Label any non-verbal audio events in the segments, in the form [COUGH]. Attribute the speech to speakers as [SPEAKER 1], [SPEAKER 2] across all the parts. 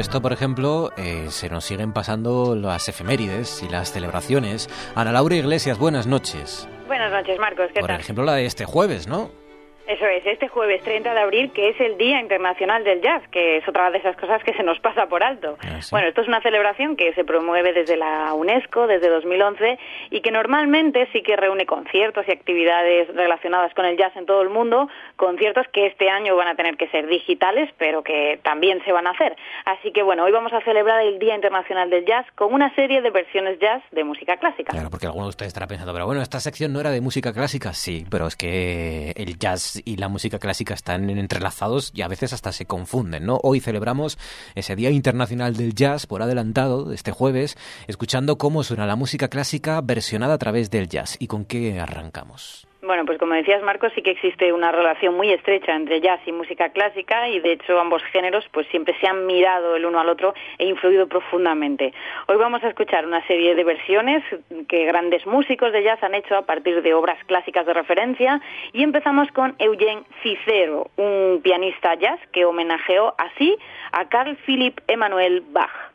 [SPEAKER 1] Esto, por ejemplo, eh, se nos siguen pasando las efemérides y las celebraciones. Ana Laura Iglesias, buenas noches.
[SPEAKER 2] Buenas noches, Marcos. ¿qué
[SPEAKER 1] por ejemplo, la de este jueves, ¿no?
[SPEAKER 2] Eso es, este jueves 30 de abril, que es el Día Internacional del Jazz, que es otra de esas cosas que se nos pasa por alto.
[SPEAKER 1] Ah,
[SPEAKER 2] Bueno, esto es una celebración que se promueve desde la UNESCO, desde 2011, y que normalmente sí que reúne conciertos y actividades relacionadas con el jazz en todo el mundo, conciertos que este año van a tener que ser digitales, pero que también se van a hacer. Así que bueno, hoy vamos a celebrar el Día Internacional del Jazz con una serie de versiones jazz de música clásica.
[SPEAKER 1] Claro, porque alguno de ustedes estará pensando, pero bueno, esta sección no era de música clásica. Sí, pero es que el jazz y la música clásica están entrelazados y a veces hasta se confunden, ¿no? Hoy celebramos ese Día Internacional del Jazz por adelantado, este jueves, escuchando cómo suena la música clásica versionada a través del jazz. ¿Y con qué arrancamos?
[SPEAKER 2] Bueno, pues como decías, Marcos, sí que existe una relación muy estrecha entre jazz y música clásica y de hecho ambos géneros pues siempre se han mirado el uno al otro e influido profundamente. Hoy vamos a escuchar una serie de versiones que grandes músicos de jazz han hecho a partir de obras clásicas de referencia y empezamos con Eugene Cicero, un pianista jazz que homenajeó así a Carl Philipp Emanuel Bach.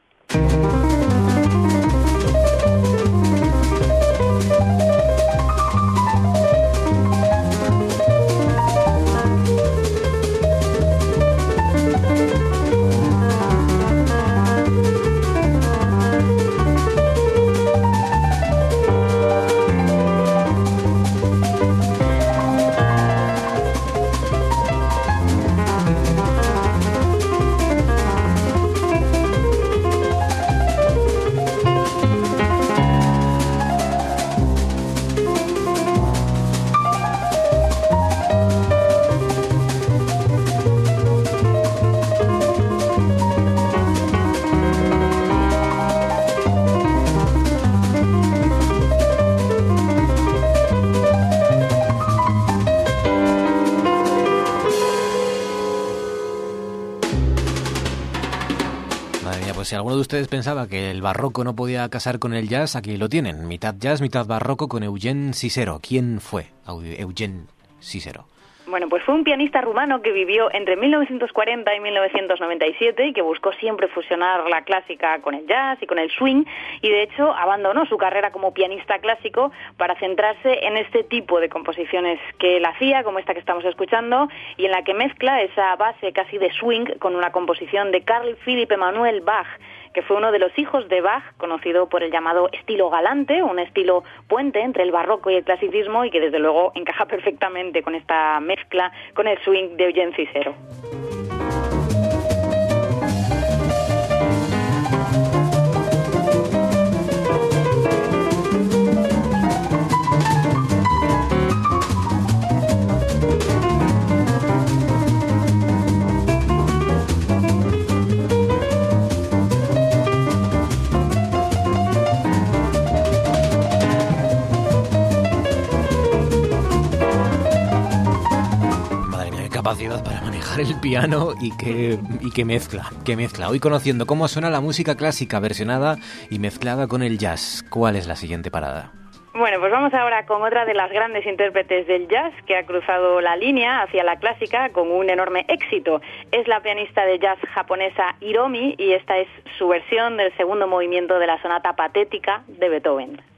[SPEAKER 1] Pues si alguno de ustedes pensaba que el barroco no podía casar con el jazz, aquí lo tienen. Mitad jazz, mitad barroco con Eugene Cicero. ¿Quién fue Eugene Cicero?
[SPEAKER 2] Bueno, pues fue un pianista rumano que vivió entre 1940 y 1997 y que buscó siempre fusionar la clásica con el jazz y con el swing y de hecho abandonó su carrera como pianista clásico para centrarse en este tipo de composiciones que él hacía, como esta que estamos escuchando, y en la que mezcla esa base casi de swing con una composición de Carl Philipp Emanuel Bach que fue uno de los hijos de Bach, conocido por el llamado estilo galante, un estilo puente entre el barroco y el clasicismo y que desde luego encaja [LAUGHS] perfectamente con esta mezcla con el swing de Eugene Cicero.
[SPEAKER 1] El piano y que, y mezcla, que mezcla. Hoy conociendo cómo suena la música clásica versionada y mezclada con el jazz. ¿Cuál es la siguiente parada?
[SPEAKER 2] Bueno, pues vamos ahora con otra de las grandes intérpretes del jazz que ha cruzado la línea hacia la clásica con un enorme éxito. Es la pianista de jazz japonesa Hiromi y esta es su versión del segundo movimiento de la sonata patética de Beethoven.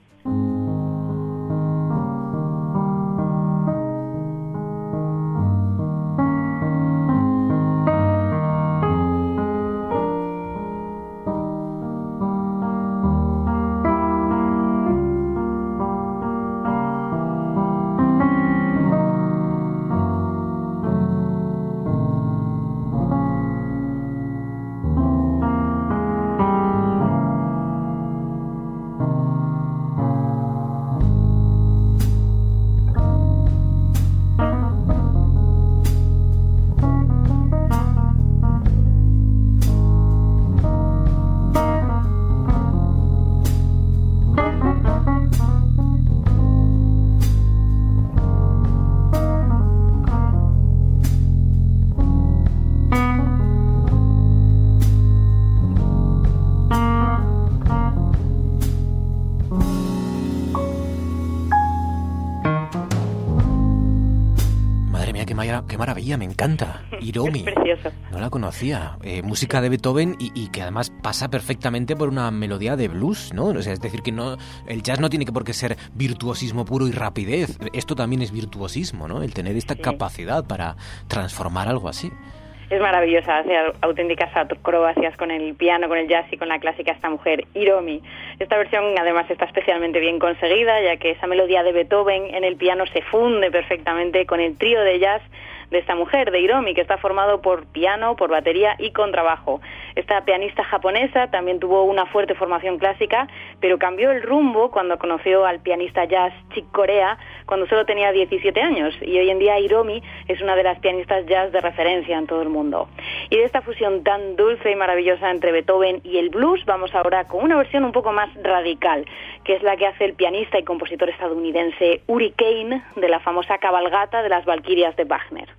[SPEAKER 1] Qué maravilla, me encanta. [LAUGHS] Hiromi.
[SPEAKER 2] Es precioso.
[SPEAKER 1] No la conocía. Eh, música de Beethoven y, y, que además pasa perfectamente por una melodía de blues, ¿no? O sea, es decir, que no el jazz no tiene que por qué ser virtuosismo puro y rapidez. Esto también es virtuosismo, ¿no? El tener esta
[SPEAKER 2] Sí.
[SPEAKER 1] capacidad para transformar algo así.
[SPEAKER 2] Es maravillosa, hace au- auténticas acrobacias con el piano, con el jazz y con la clásica esta mujer, Hiromi. Esta versión además está especialmente bien conseguida, ya que esa melodía de Beethoven en el piano se funde perfectamente con el trío de jazz de esta mujer, de Hiromi, que está formado por piano, por batería y contrabajo. Esta pianista japonesa también tuvo una fuerte formación clásica, pero cambió el rumbo cuando conoció al pianista jazz Chick Corea cuando solo tenía 17 años y hoy en día Hiromi es una de las pianistas jazz de referencia en todo el mundo. Y de esta fusión tan dulce y maravillosa entre Beethoven y el blues vamos ahora con una versión un poco más radical, que es la que hace el pianista y compositor estadounidense Uri Kane de la famosa cabalgata de las Valquirias de Wagner.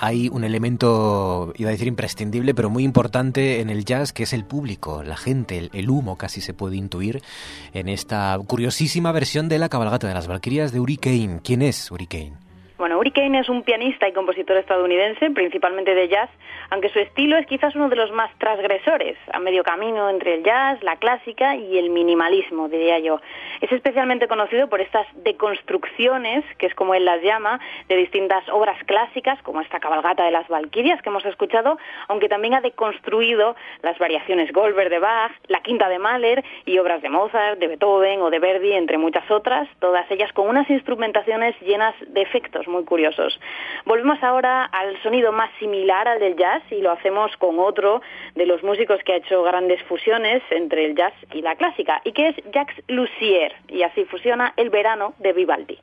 [SPEAKER 1] Hay un elemento, iba a decir imprescindible, pero muy importante en el jazz, que es el público, la gente, el, el humo casi se puede intuir en esta curiosísima versión de la cabalgata de las Valquirias de Uri Kane. ¿Quién es Uri?
[SPEAKER 2] Bueno, Uri Kane es un pianista y compositor estadounidense, principalmente de jazz, aunque su estilo es quizás uno de los más transgresores, a medio camino entre el jazz, la clásica y el minimalismo, diría yo. Es especialmente conocido por estas deconstrucciones, que es como él las llama, de distintas obras clásicas, como esta cabalgata de las Valquirias que hemos escuchado, aunque también ha deconstruido las variaciones Goldberg de Bach, la quinta de Mahler y obras de Mozart, de Beethoven o de Verdi, entre muchas otras, todas ellas con unas instrumentaciones llenas de efectos muy curiosos. Volvemos ahora al sonido más similar al del jazz y lo hacemos con otro de los músicos que ha hecho grandes fusiones entre el jazz y la clásica, y que es Jacques Lussier, y así fusiona el verano de Vivaldi.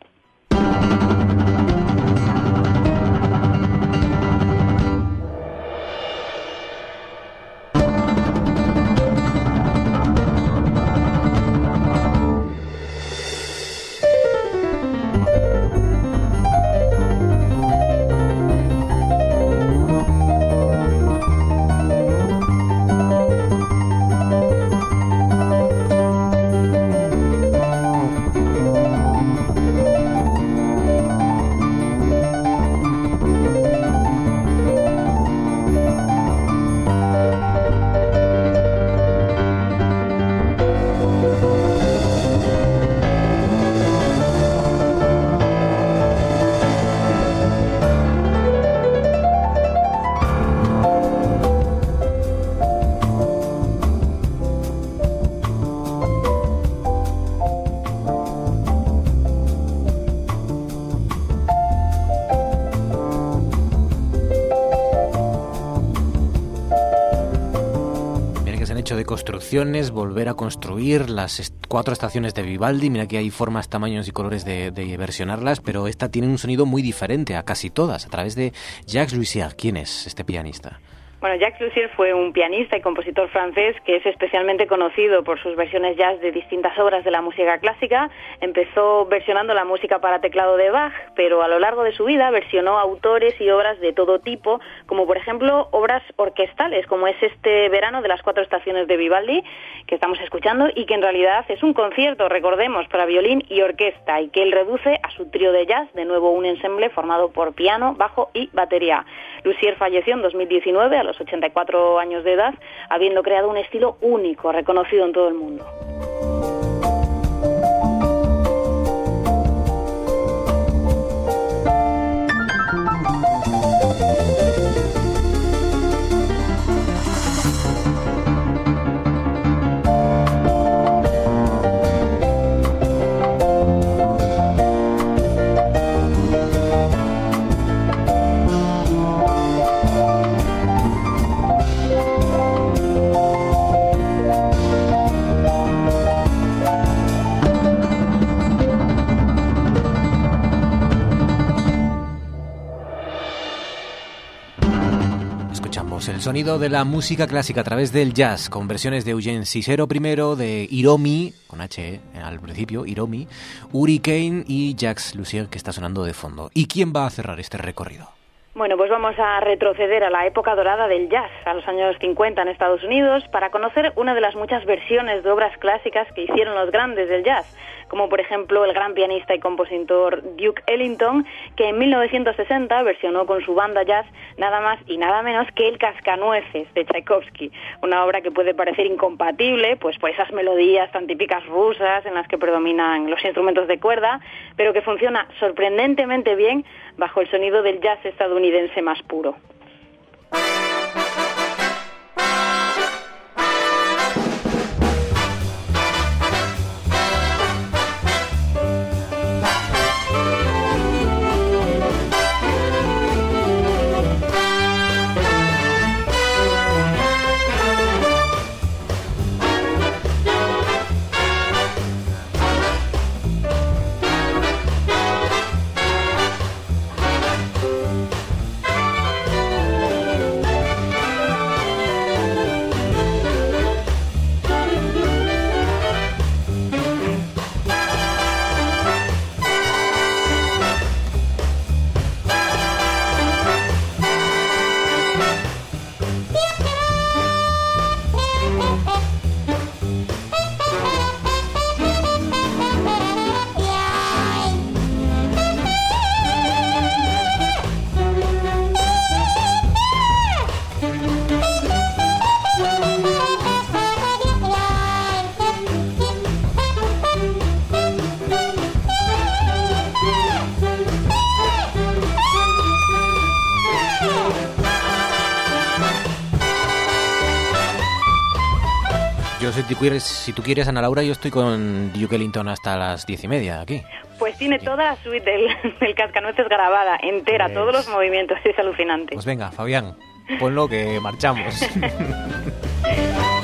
[SPEAKER 1] Volver a construir las cuatro estaciones de Vivaldi. Mira que hay formas, tamaños y colores de, de versionarlas, pero esta tiene un sonido muy diferente a casi todas, a través de Jacques Lussier. ¿Quién es este pianista?
[SPEAKER 2] Bueno, Jacques Lussier fue un pianista y compositor francés que es especialmente conocido por sus versiones jazz de distintas obras de la música clásica. Empezó versionando la música para teclado de Bach, pero a lo largo de su vida versionó autores y obras de todo tipo, como por ejemplo obras orquestales, como es este verano de las cuatro estaciones de Vivaldi que estamos escuchando y que en realidad es un concierto, recordemos, para violín y orquesta y que él reduce a su trío de jazz, de nuevo un ensemble formado por piano, bajo y batería. Lussier falleció en 2019 a los 84 años de edad, habiendo creado un estilo único, reconocido en todo el mundo.
[SPEAKER 1] De la música clásica a través del jazz, con versiones de Eugene Cicero primero, de Hiromi, con H al principio, Hiromi, Hurricane y Jacques Lussier, que está sonando de fondo. ¿Y quién va a cerrar este recorrido?
[SPEAKER 2] Bueno, pues vamos a retroceder a la época dorada del jazz, a los años 50 en Estados Unidos, para conocer una de las muchas versiones de obras clásicas que hicieron los grandes del jazz como por ejemplo el gran pianista y compositor Duke Ellington, que en 1960 versionó con su banda jazz nada más y nada menos que El Cascanueces de Tchaikovsky, una obra que puede parecer incompatible pues por esas melodías tan típicas rusas en las que predominan los instrumentos de cuerda, pero que funciona sorprendentemente bien bajo el sonido del jazz estadounidense más puro.
[SPEAKER 1] Si tú quieres, Ana Laura, yo estoy con Duke Ellington hasta las diez y media aquí.
[SPEAKER 2] Pues tiene toda la suite del, [LAUGHS] del cascanueces grabada, entera, todos los pues movimientos, es alucinante.
[SPEAKER 1] Pues venga, Fabián, ponlo que marchamos. [LAUGHS]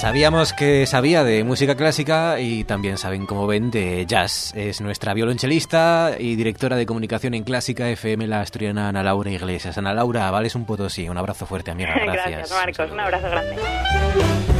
[SPEAKER 1] Sabíamos que sabía de música clásica y también saben, como ven, de jazz. Es nuestra violonchelista y directora de comunicación en Clásica FM, la asturiana Ana Laura Iglesias. Ana Laura, vales un potosí. Un abrazo fuerte, amiga. [LAUGHS]
[SPEAKER 2] Gracias, Gracias Marcos. Un abrazo grande.